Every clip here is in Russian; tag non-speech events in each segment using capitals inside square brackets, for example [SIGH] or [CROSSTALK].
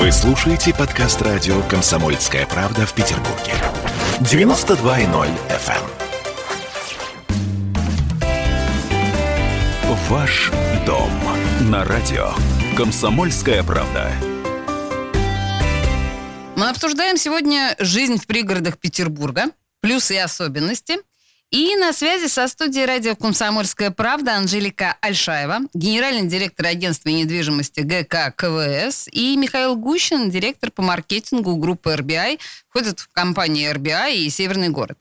Вы слушаете подкаст радио «Комсомольская правда» в Петербурге. 92.0 FM. эм. Ваш дом на радио «Комсомольская правда». Мы обсуждаем сегодня жизнь в пригородах Петербурга, плюсы и особенности – и на связи со студией радио «Комсомольская правда» Анжелика Альшаева, генеральный директор агентства недвижимости ГК КВС, и Михаил Гущин, директор по маркетингу группы RBI, входит в компанию RBI и Северный город.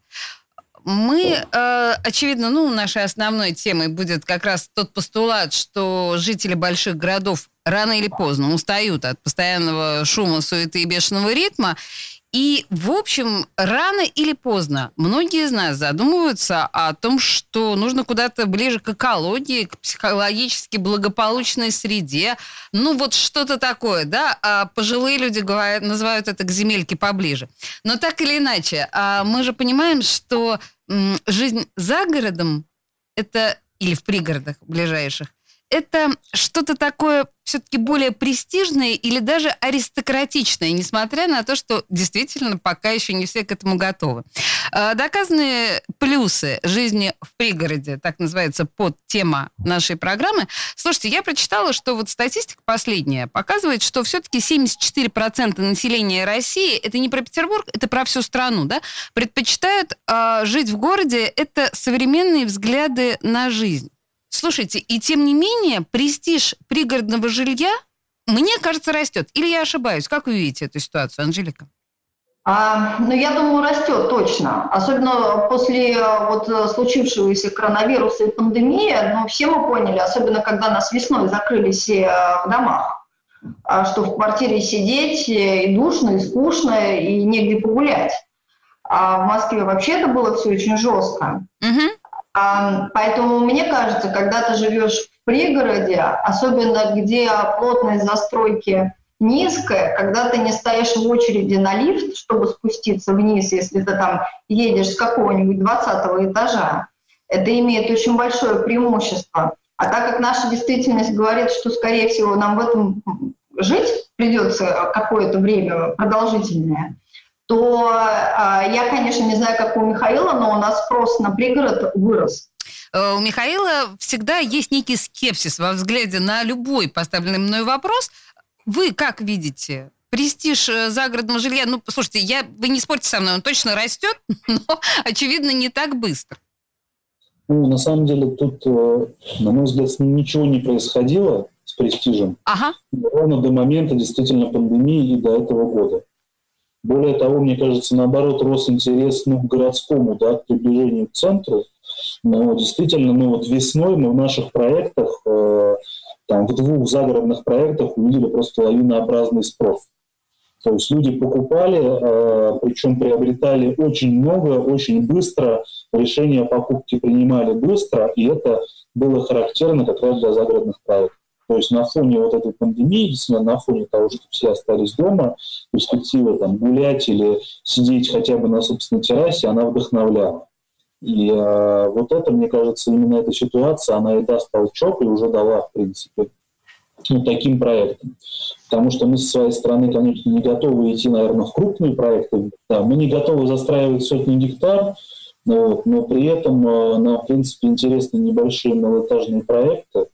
Мы, э, очевидно, ну, нашей основной темой будет как раз тот постулат, что жители больших городов рано или поздно устают от постоянного шума, суеты и бешеного ритма, и, в общем, рано или поздно многие из нас задумываются о том, что нужно куда-то ближе к экологии, к психологически благополучной среде. Ну, вот что-то такое, да? А пожилые люди говорят, называют это к земельке поближе. Но так или иначе, а мы же понимаем, что жизнь за городом это или в пригородах ближайших, это что-то такое все-таки более престижное или даже аристократичное, несмотря на то, что действительно пока еще не все к этому готовы. А, доказанные плюсы жизни в пригороде, так называется под тема нашей программы. Слушайте, я прочитала, что вот статистика последняя показывает, что все-таки 74% населения России, это не про Петербург, это про всю страну, да, предпочитают э, жить в городе, это современные взгляды на жизнь. Слушайте, и тем не менее, престиж пригородного жилья, мне кажется, растет. Или я ошибаюсь? Как вы видите эту ситуацию, Анжелика? А, ну, я думаю, растет точно. Особенно после э, вот э, случившегося коронавируса и пандемии, ну, все мы поняли, особенно когда нас весной закрыли все э, в домах, а, что в квартире сидеть и душно, и скучно, и негде погулять. А в Москве вообще это было все очень жестко. Угу. Поэтому мне кажется, когда ты живешь в пригороде, особенно где плотность застройки низкая, когда ты не стоишь в очереди на лифт, чтобы спуститься вниз, если ты там едешь с какого-нибудь 20 этажа, это имеет очень большое преимущество. А так как наша действительность говорит, что, скорее всего, нам в этом жить придется какое-то время продолжительное, то э, я, конечно, не знаю, как у Михаила, но у нас спрос на пригород вырос. Э, у Михаила всегда есть некий скепсис во взгляде на любой поставленный мной вопрос. Вы как видите? Престиж э, загородного жилья, ну, слушайте, я, вы не спорьте со мной, он точно растет, [LAUGHS] но, очевидно, не так быстро. Ну, на самом деле, тут, э, на мой взгляд, ничего не происходило с престижем. Ага. Ровно до момента действительно пандемии и до этого года. Более того, мне кажется, наоборот, рос интерес ну, к городскому, да, к приближению к центру. Но действительно, ну вот весной мы в наших проектах, э, там, в двух загородных проектах увидели просто лавинообразный спрос. То есть люди покупали, э, причем приобретали очень много, очень быстро, решения о покупке принимали быстро, и это было характерно как раз для загородных проектов. То есть на фоне вот этой пандемии, действительно, на фоне того, что все остались дома, перспектива там гулять или сидеть хотя бы на собственной террасе, она вдохновляла. И э, вот это, мне кажется, именно эта ситуация, она и даст толчок, и уже дала, в принципе, ну, таким проектам. Потому что мы со своей стороны, конечно, не готовы идти, наверное, в крупные проекты. Да, мы не готовы застраивать сотни гектар, вот, но при этом э, нам, в принципе, интересны небольшие малоэтажные проекты,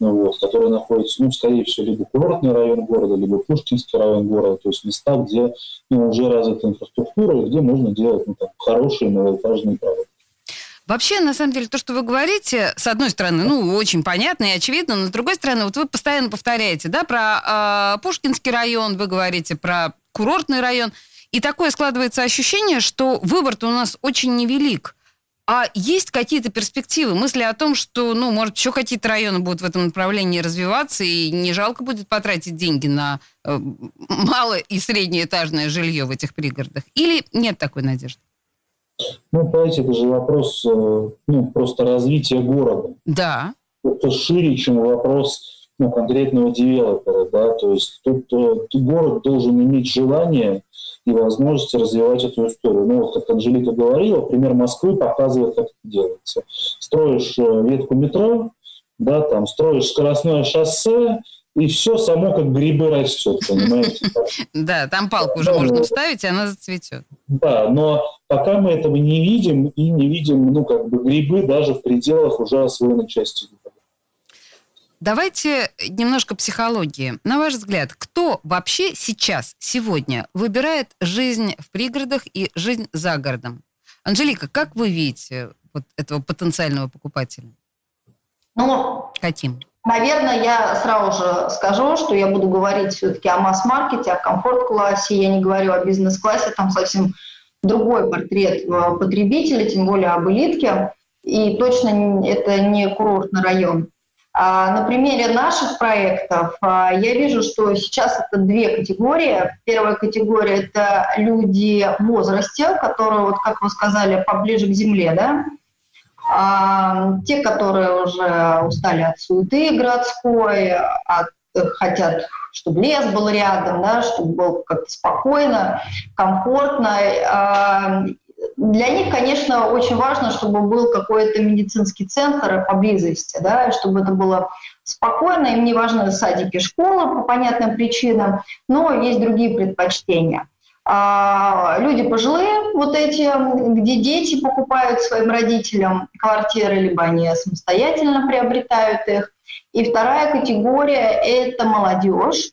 ну вот, которые находятся, ну, скорее всего, либо курортный район города, либо Пушкинский район города, то есть места, где ну, уже развита инфраструктура, и где можно делать ну, там, хорошие малоэтажные проекты. Вообще, на самом деле, то, что вы говорите, с одной стороны, ну, очень понятно и очевидно, но с другой стороны, вот вы постоянно повторяете, да, про э, Пушкинский район, вы говорите про курортный район, и такое складывается ощущение, что выбор-то у нас очень невелик. А есть какие-то перспективы, мысли о том, что, ну, может, еще какие-то районы будут в этом направлении развиваться, и не жалко будет потратить деньги на э, малое и среднеэтажное жилье в этих пригородах? Или нет такой надежды? Ну, понимаете, это же вопрос э, ну, просто развития города. Да. Это шире, чем вопрос ну, конкретного девелопера, да, то есть тут, э, тут город должен иметь желание и возможности развивать эту историю. Ну, вот как Анжелика говорила, пример Москвы показывает, как это делается. Строишь э, ветку метро, да, там, строишь скоростное шоссе, и все само как грибы растет, понимаете? [LAUGHS] Да, там палку уже можно вставить, и она зацветет. Да, но пока мы этого не видим и не видим, ну, как бы грибы даже в пределах уже освоенной части Давайте немножко психологии. На ваш взгляд, кто вообще сейчас, сегодня выбирает жизнь в пригородах и жизнь за городом? Анжелика, как вы видите вот этого потенциального покупателя? Ну, Каким? Наверное, я сразу же скажу, что я буду говорить все-таки о масс-маркете, о комфорт-классе, я не говорю о бизнес-классе, там совсем другой портрет э, потребителя, тем более об элитке, и точно это не курортный район. А, на примере наших проектов а, я вижу, что сейчас это две категории. Первая категория – это люди в возрасте, которые, вот как вы сказали, поближе к земле, да, а, те, которые уже устали от суеты городской, от, хотят, чтобы лес был рядом, да, чтобы было как-то спокойно, комфортно. Для них, конечно, очень важно, чтобы был какой-то медицинский центр поблизости, да, чтобы это было спокойно. Им не важны садики, школы по понятным причинам, но есть другие предпочтения. А, люди пожилые, вот эти, где дети покупают своим родителям квартиры, либо они самостоятельно приобретают их. И вторая категория – это молодежь.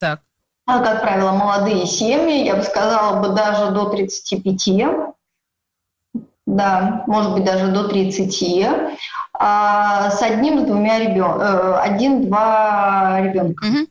Так. А, как правило, молодые семьи, я бы сказала бы даже до 35, да, может быть даже до 30, а, с одним, с двумя ребен... Э, один-два ребенка. Угу.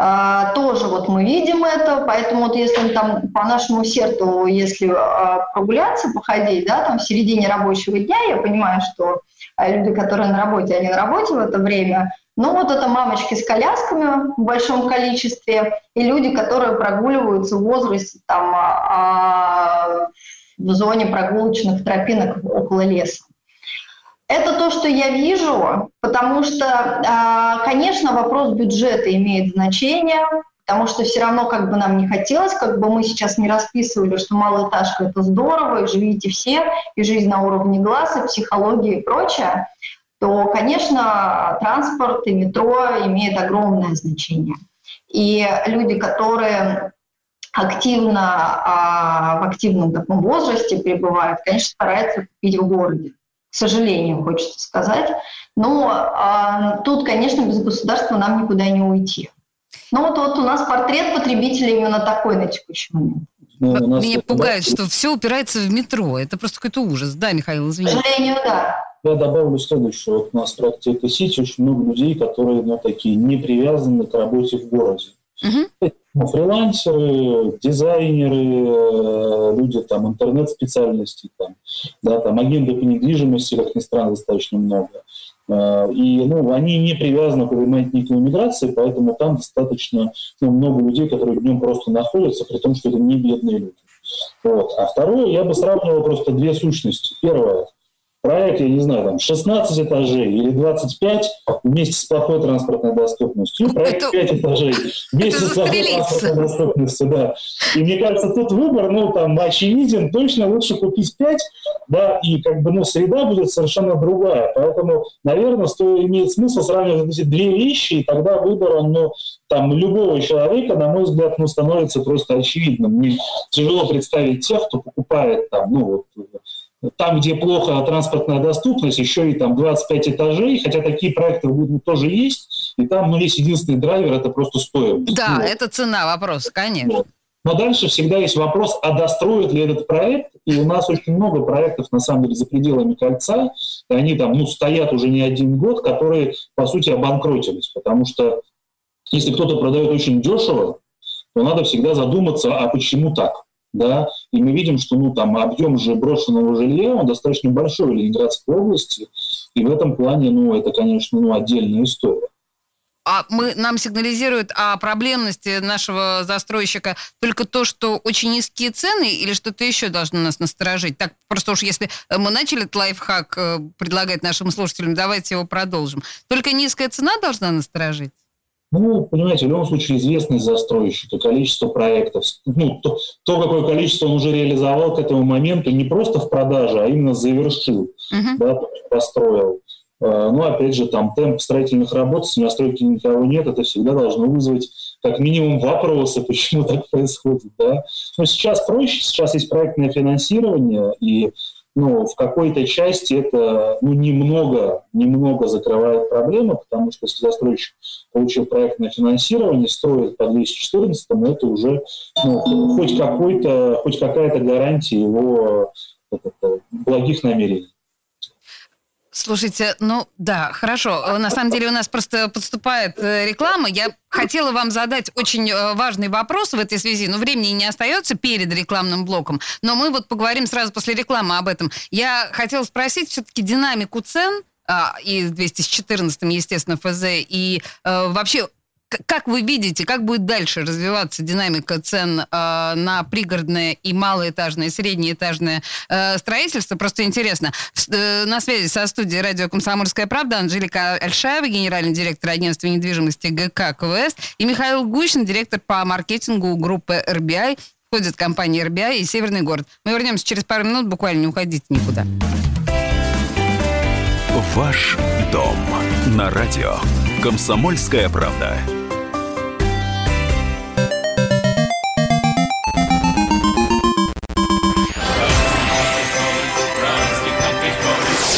А, тоже вот мы видим это, поэтому вот если там по нашему сердцу, если а, прогуляться, походить, да, там в середине рабочего дня, я понимаю, что а, люди, которые на работе, они на работе в это время, но вот это мамочки с колясками в большом количестве и люди, которые прогуливаются в возрасте там в зоне прогулочных тропинок около леса. Это то, что я вижу, потому что, а, конечно, вопрос бюджета имеет значение, потому что все равно как бы нам не хотелось, как бы мы сейчас не расписывали, что малоэтажка – это здорово, и живите все, и жизнь на уровне глаз, и психология и прочее, то, конечно, транспорт и метро имеют огромное значение. И люди, которые активно, а, в активном таком возрасте пребывают, конечно, стараются купить в городе к сожалению, хочется сказать. Но а, тут, конечно, без государства нам никуда не уйти. Ну вот, вот у нас портрет потребителя именно такой на текущий момент. Ну, нас Меня пугает, что все упирается в метро. Это просто какой-то ужас. Да, Михаил, извините. К сожалению, да. Я добавлю следующее. Вот у нас в проекте «Экосити» очень много людей, которые ну, такие не привязаны к работе в городе. Угу. Фрилансеры, дизайнеры, э, люди там интернет-специальностей, там, да, там агенты по недвижимости, как ни странно, достаточно много. Э, и ну, они не привязаны к ремонтнику иммиграции, поэтому там достаточно ну, много людей, которые днем просто находятся, при том, что это не бедные люди. Вот. А второе, я бы сравнивал просто две сущности. Первое – проект, я не знаю, там 16 этажей или 25 вместе с плохой транспортной доступностью, [LAUGHS] проект это, 5 этажей [LAUGHS] вместе с плохой транспортной доступностью, да. И мне кажется, тут выбор, ну, там, очевиден, точно лучше купить 5, да, и как бы, ну, среда будет совершенно другая. Поэтому, наверное, стоит, имеет смысл сравнивать эти две вещи, и тогда выбор, он, ну, там, любого человека, на мой взгляд, ну, становится просто очевидным. Мне тяжело представить тех, кто покупает там, ну, вот, там, где плохо транспортная доступность, еще и там 25 этажей, хотя такие проекты ну, тоже есть, и там ну, есть единственный драйвер, это просто стоимость. Да, вот. это цена вопрос, конечно. Но дальше всегда есть вопрос, а достроит ли этот проект, и у нас очень много проектов, на самом деле, за пределами кольца, и они там, ну, стоят уже не один год, которые, по сути, обанкротились, потому что если кто-то продает очень дешево, то надо всегда задуматься, а почему так? Да, и мы видим, что ну, там, объем же брошенного жилья, он достаточно большой в Ленинградской области, и в этом плане, ну, это, конечно, ну, отдельная история. А мы, нам сигнализируют о проблемности нашего застройщика только то, что очень низкие цены или что-то еще должно нас насторожить? Так, просто уж если мы начали этот лайфхак э, предлагать нашим слушателям, давайте его продолжим. Только низкая цена должна насторожить? Ну, понимаете, в любом случае известность застройщика, количество проектов, ну, то, то, какое количество он уже реализовал к этому моменту, не просто в продаже, а именно завершил, uh-huh. да, построил. ну, опять же, там темп строительных работ, если на стройке никого нет, это всегда должно вызвать как минимум вопросы, [LAUGHS] почему так происходит. Да? Но сейчас проще, сейчас есть проектное финансирование, и ну, в какой-то части это ну, немного, немного закрывает проблемы, потому что если застройщик получил проектное финансирование, строит по 214, это уже ну, хоть, какой-то, хоть какая-то гарантия его это, благих намерений. Слушайте, ну да, хорошо. На самом деле у нас просто подступает э, реклама. Я хотела вам задать очень э, важный вопрос в этой связи, но времени не остается перед рекламным блоком. Но мы вот поговорим сразу после рекламы об этом. Я хотела спросить все-таки динамику цен а, и с 214, естественно, ФЗ, и а, вообще как вы видите, как будет дальше развиваться динамика цен э, на пригородное и малоэтажное, среднеэтажное э, строительство? Просто интересно. Э, на связи со студией радио «Комсомольская правда» Анжелика Альшаева, генеральный директор агентства недвижимости ГК КВС, и Михаил Гущин, директор по маркетингу группы RBI. Входит компания RBI и Северный город. Мы вернемся через пару минут, буквально не уходите никуда. Ваш дом на радио «Комсомольская правда».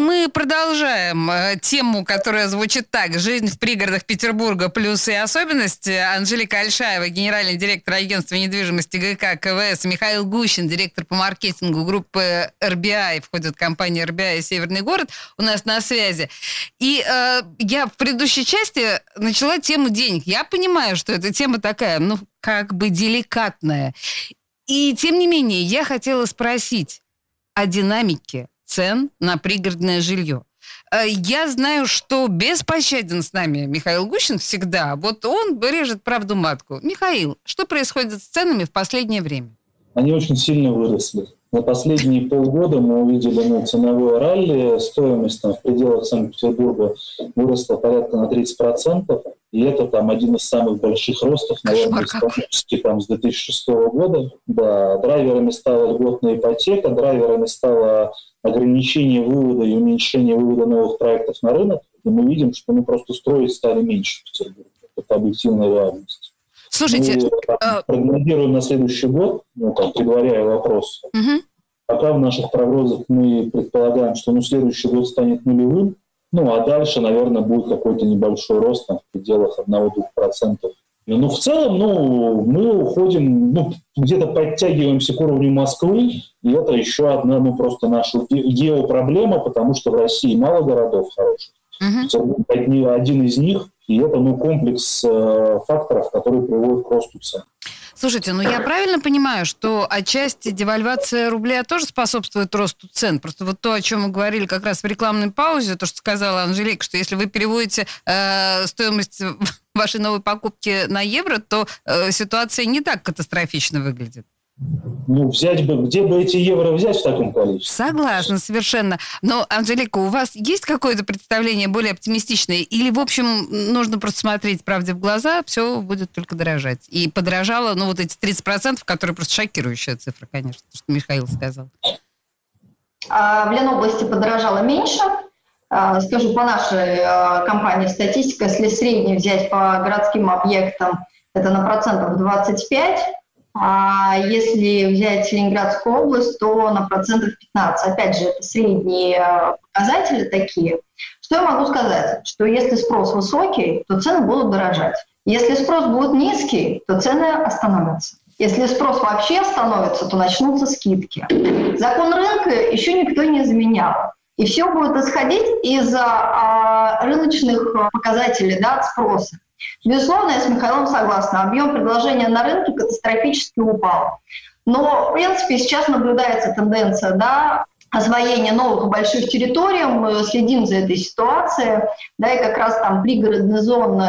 Мы продолжаем э, тему, которая звучит так. Жизнь в пригородах Петербурга. Плюсы и особенности. Анжелика Альшаева, генеральный директор агентства недвижимости ГК КВС. Михаил Гущин, директор по маркетингу группы RBI. Входит компания RBI «Северный город». У нас на связи. И э, я в предыдущей части начала тему денег. Я понимаю, что эта тема такая, ну, как бы деликатная. И тем не менее, я хотела спросить о динамике цен на пригородное жилье. Э, я знаю, что беспощаден с нами Михаил Гущин всегда. Вот он режет правду матку. Михаил, что происходит с ценами в последнее время? Они очень сильно выросли. На последние полгода мы увидели ну, ценовое ралли, стоимость там, в пределах Санкт-Петербурга выросла порядка на 30%, и это там один из самых больших ростов, наверное, исторически там, с 2006 года. Да, драйверами стала льготная ипотека, драйверами стало ограничение вывода и уменьшение вывода новых проектов на рынок, и мы видим, что мы просто строить стали меньше в Петербурге. Это объективная реальность. Слушайте, мы а... прогнозируем на следующий год, ну, там, предваряя вопрос. Угу. Пока в наших прогнозах мы предполагаем, что ну, следующий год станет нулевым, ну, а дальше, наверное, будет какой-то небольшой рост там, в пределах 1-2%. Ну, в целом, ну, мы уходим, ну, где-то подтягиваемся к уровню Москвы, и это еще одна, ну, просто наша геопроблема, потому что в России мало городов хороших. Угу. Один из них, и это, ну, комплекс э, факторов, которые приводят к росту цен. Слушайте, ну я правильно понимаю, что отчасти девальвация рубля тоже способствует росту цен? Просто вот то, о чем мы говорили как раз в рекламной паузе, то, что сказала Анжелика, что если вы переводите э, стоимость вашей новой покупки на евро, то э, ситуация не так катастрофично выглядит. Ну, взять бы, где бы эти евро взять в таком количестве? Согласна, совершенно. Но, Анжелика, у вас есть какое-то представление более оптимистичное? Или, в общем, нужно просто смотреть правде в глаза, все будет только дорожать? И подорожало, ну, вот эти 30%, которые просто шокирующая цифра, конечно, то, что Михаил сказал. А, в Ленобласти подорожало меньше. А, скажу по нашей а, компании статистика, если средний взять по городским объектам, это на процентов 25, а если взять Ленинградскую область, то на процентов 15. Опять же, это средние э, показатели такие. Что я могу сказать? Что если спрос высокий, то цены будут дорожать. Если спрос будет низкий, то цены остановятся. Если спрос вообще остановится, то начнутся скидки. Закон рынка еще никто не изменял. И все будет исходить из а, рыночных показателей да, спроса. Безусловно, я с Михаилом согласна. Объем предложения на рынке катастрофически упал. Но, в принципе, сейчас наблюдается тенденция да, освоения новых больших территорий, мы следим за этой ситуацией, да, и как раз там пригородные зоны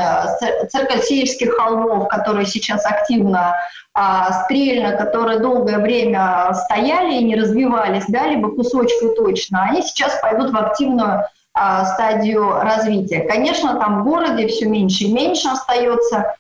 Церкальсеевских холмов, которые сейчас активно а, стрельно, которые долгое время стояли и не развивались, да, либо кусочку точно, они сейчас пойдут в активную а, стадию развития. Конечно, там в городе все меньше и меньше остается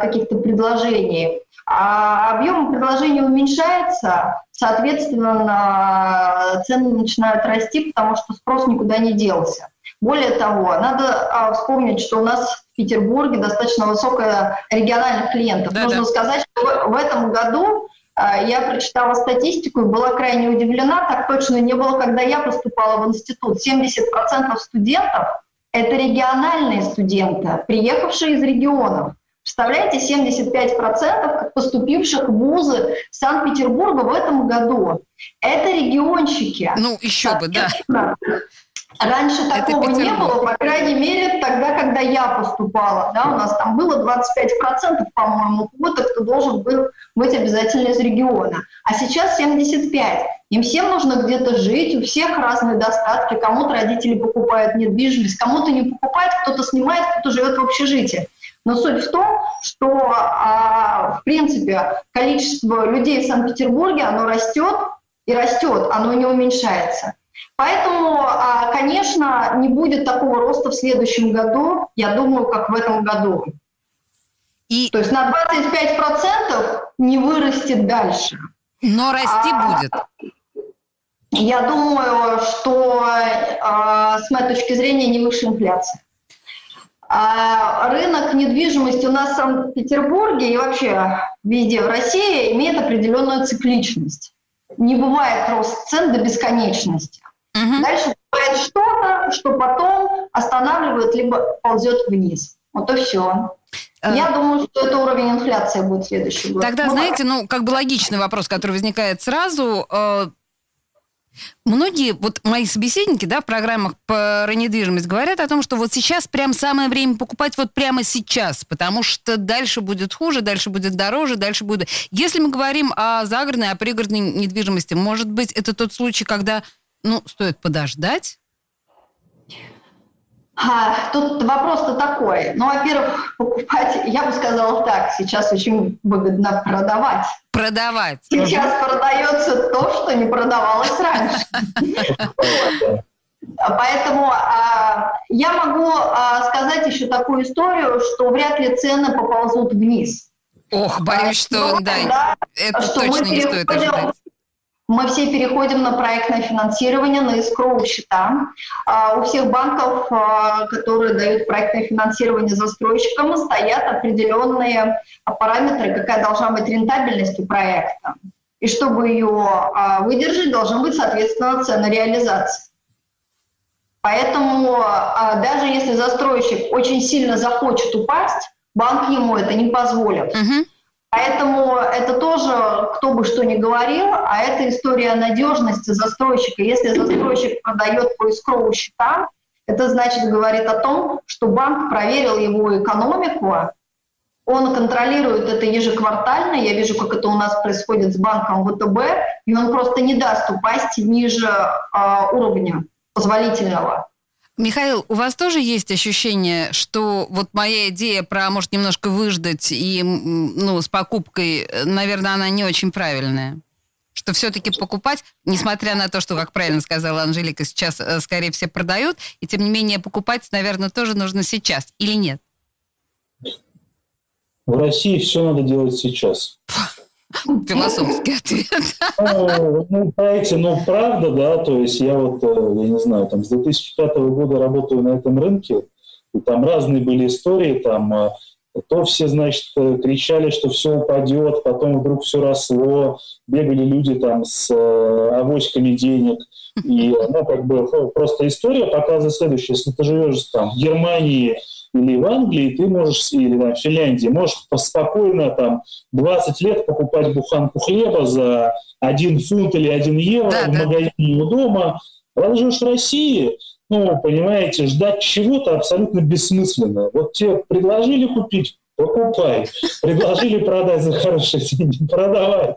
каких-то предложений, а объем предложений уменьшается, соответственно, цены начинают расти, потому что спрос никуда не делся. Более того, надо а, вспомнить, что у нас в Петербурге достаточно высокая региональных клиентов. Да, Нужно да. сказать, что в этом году а, я прочитала статистику и была крайне удивлена, так точно не было, когда я поступала в институт. 70% студентов – это региональные студенты, приехавшие из регионов. Представляете, 75% поступивших в вузы Санкт-Петербурга в этом году. Это регионщики. Ну, еще бы, да. Раньше такого не было, по крайней мере, тогда, когда я поступала. Да, у нас там было 25%, по-моему, квоты, кто должен был быть обязательно из региона. А сейчас 75%. Им всем нужно где-то жить, у всех разные достатки. Кому-то родители покупают недвижимость, кому-то не покупают, кто-то снимает, кто-то живет в общежитии. Но суть в том, что, а, в принципе, количество людей в Санкт-Петербурге, оно растет и растет, оно не уменьшается. Поэтому, а, конечно, не будет такого роста в следующем году, я думаю, как в этом году. И... То есть на 25% не вырастет дальше. Но расти а, будет. Я думаю, что а, с моей точки зрения не выше инфляции. Рынок недвижимости у нас в Санкт-Петербурге и вообще везде в России имеет определенную цикличность. Не бывает рост цен до бесконечности. Угу. Дальше бывает что-то, что потом останавливает, либо ползет вниз. Вот и все. Э. Я думаю, что это уровень инфляции будет следующий год. Тогда, знаете, ну, как бы логичный вопрос, который возникает сразу. Многие, вот мои собеседники, да, в программах про недвижимость говорят о том, что вот сейчас прям самое время покупать вот прямо сейчас, потому что дальше будет хуже, дальше будет дороже, дальше будет... Если мы говорим о загородной, о пригородной недвижимости, может быть, это тот случай, когда, ну, стоит подождать, тут вопрос-то такой. Ну, во-первых, покупать, я бы сказала так, сейчас очень выгодно продавать. Продавать. Сейчас угу. продается то, что не продавалось раньше. [LAUGHS] Поэтому а, я могу а, сказать еще такую историю, что вряд ли цены поползут вниз. Ох, боюсь, что, да, это точно не стоит ожидать. Мы все переходим на проектное финансирование, на искровые счета. А, у всех банков, а, которые дают проектное финансирование застройщикам, стоят определенные параметры, какая должна быть рентабельность у проекта. И чтобы ее а, выдержать, должна быть, соответственно, цена реализации. Поэтому даже если застройщик очень сильно захочет упасть, банк ему это не позволит. Uh-huh. Поэтому это тоже, кто бы что ни говорил, а это история надежности застройщика. Если застройщик продает по искровым счетам, это значит, говорит о том, что банк проверил его экономику, он контролирует это ежеквартально, я вижу, как это у нас происходит с банком ВТБ, и он просто не даст упасть ниже э, уровня позволительного. Михаил, у вас тоже есть ощущение, что вот моя идея про, может, немножко выждать и, ну, с покупкой, наверное, она не очень правильная? Что все-таки покупать, несмотря на то, что, как правильно сказала Анжелика, сейчас, э, скорее все продают, и тем не менее покупать, наверное, тоже нужно сейчас, или нет? В России все надо делать сейчас. [LAUGHS] Философский ответ. Ну, знаете, ну, правда, да, то есть я вот, э, я не знаю, там с 2005 года работаю на этом рынке, и там разные были истории, там э, то все, значит, э, кричали, что все упадет, потом вдруг все росло, бегали люди там с авоськами денег, и, ну, как бы, просто история показывает следующее. Если ты живешь там в Германии, или в Англии, ты можешь, или там, в Финляндии, можешь спокойно там 20 лет покупать буханку хлеба за 1 фунт или 1 евро да, в да. магазине у дома. Когда живешь в России, ну, понимаете, ждать чего-то абсолютно бессмысленно. Вот тебе предложили купить, покупай. Предложили продать за хорошие деньги, продавай.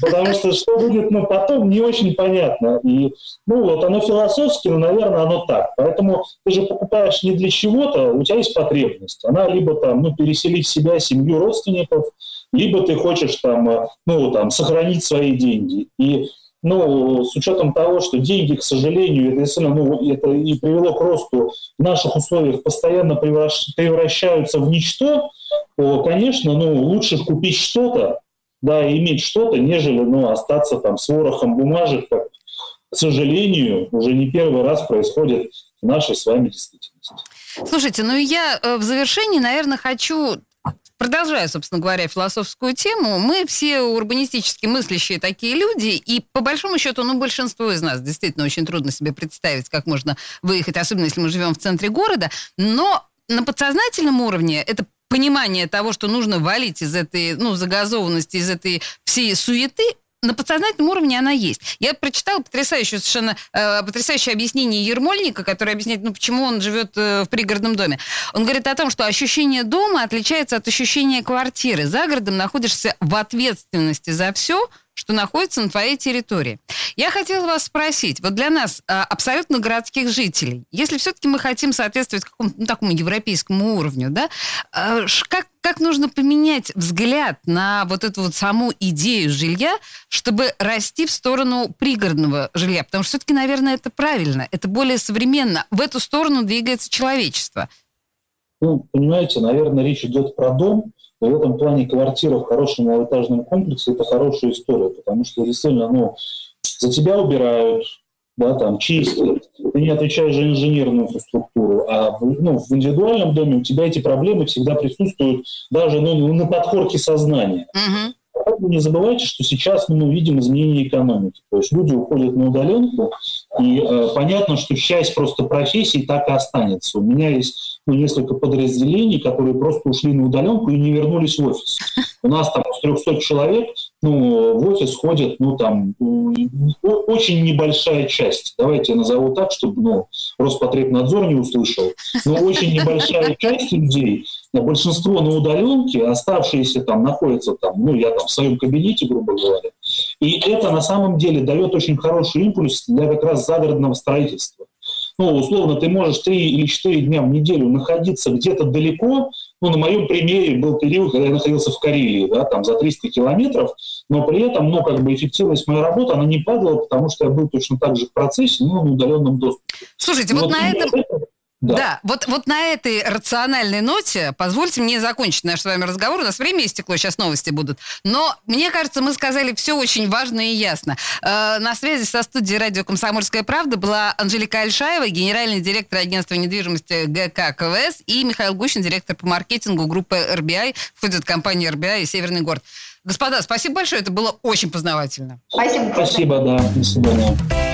Потому что что будет ну, потом, не очень понятно. И, ну, вот оно философски, но, наверное, оно так. Поэтому ты же покупаешь не для чего-то, у тебя есть потребность. Она либо там, ну, переселить себя, семью, родственников, либо ты хочешь там, э, ну, там, сохранить свои деньги. И ну, с учетом того, что деньги, к сожалению, это, действительно, ну, это и привело к росту в наших условиях, постоянно превращаются в ничто, то, конечно, ну, лучше купить что-то, да, иметь что-то, нежели ну, остаться там с ворохом бумажек, как, к сожалению, уже не первый раз происходит в нашей с вами действительности. Слушайте, ну я э, в завершении, наверное, хочу Продолжая, собственно говоря, философскую тему, мы все урбанистически мыслящие такие люди, и по большому счету, ну, большинство из нас действительно очень трудно себе представить, как можно выехать, особенно если мы живем в центре города, но на подсознательном уровне это понимание того, что нужно валить из этой, ну, загазованности, из этой всей суеты, на подсознательном уровне она есть. Я прочитала потрясающее совершенно э, потрясающее объяснение Ермольника, который объясняет, ну, почему он живет э, в пригородном доме. Он говорит о том, что ощущение дома отличается от ощущения квартиры. За городом находишься в ответственности за все, что находится на твоей территории. Я хотела вас спросить, вот для нас, а, абсолютно городских жителей, если все-таки мы хотим соответствовать какому-то ну, такому европейскому уровню, да, а, как, как нужно поменять взгляд на вот эту вот саму идею жилья, чтобы расти в сторону пригородного жилья? Потому что все-таки, наверное, это правильно, это более современно. В эту сторону двигается человечество. Ну, понимаете, наверное, речь идет про дом, и в этом плане квартира в хорошем малоэтажном комплексе – это хорошая история, потому что действительно, ну, за тебя убирают, да, там, чистят, ты не отвечаешь за инженерную инфраструктуру, а ну, в индивидуальном доме у тебя эти проблемы всегда присутствуют даже ну, на подкорке сознания. Uh-huh не забывайте, что сейчас мы видим изменение экономики. То есть люди уходят на удаленку, и э, понятно, что часть просто профессий так и останется. У меня есть ну, несколько подразделений, которые просто ушли на удаленку и не вернулись в офис. У нас там с 300 человек ну, в офис ходят, ну, там, очень небольшая часть. Давайте я назову так, чтобы, ну, Роспотребнадзор не услышал. Но очень небольшая часть людей, большинство на удаленке, оставшиеся там находятся там, ну, я там в своем кабинете, грубо говоря. И это на самом деле дает очень хороший импульс для как раз загородного строительства ну, условно, ты можешь три или четыре дня в неделю находиться где-то далеко. Ну, на моем примере был период, когда я находился в Карелии, да, там за 300 километров, но при этом, ну, как бы эффективность моей работы, она не падала, потому что я был точно так же в процессе, но на удаленном доступе. Слушайте, вот, вот на этом... Да, да вот, вот на этой рациональной ноте позвольте мне закончить наш с вами разговор. У нас время истекло, сейчас новости будут. Но мне кажется, мы сказали все очень важно и ясно. Э, на связи со студией радио «Комсомольская правда» была Анжелика Альшаева, генеральный директор агентства недвижимости ГК КВС, и Михаил Гущин, директор по маркетингу группы RBI, входит компания RBI и Северный город. Господа, спасибо большое, это было очень познавательно. Спасибо. Спасибо, да. До свидания.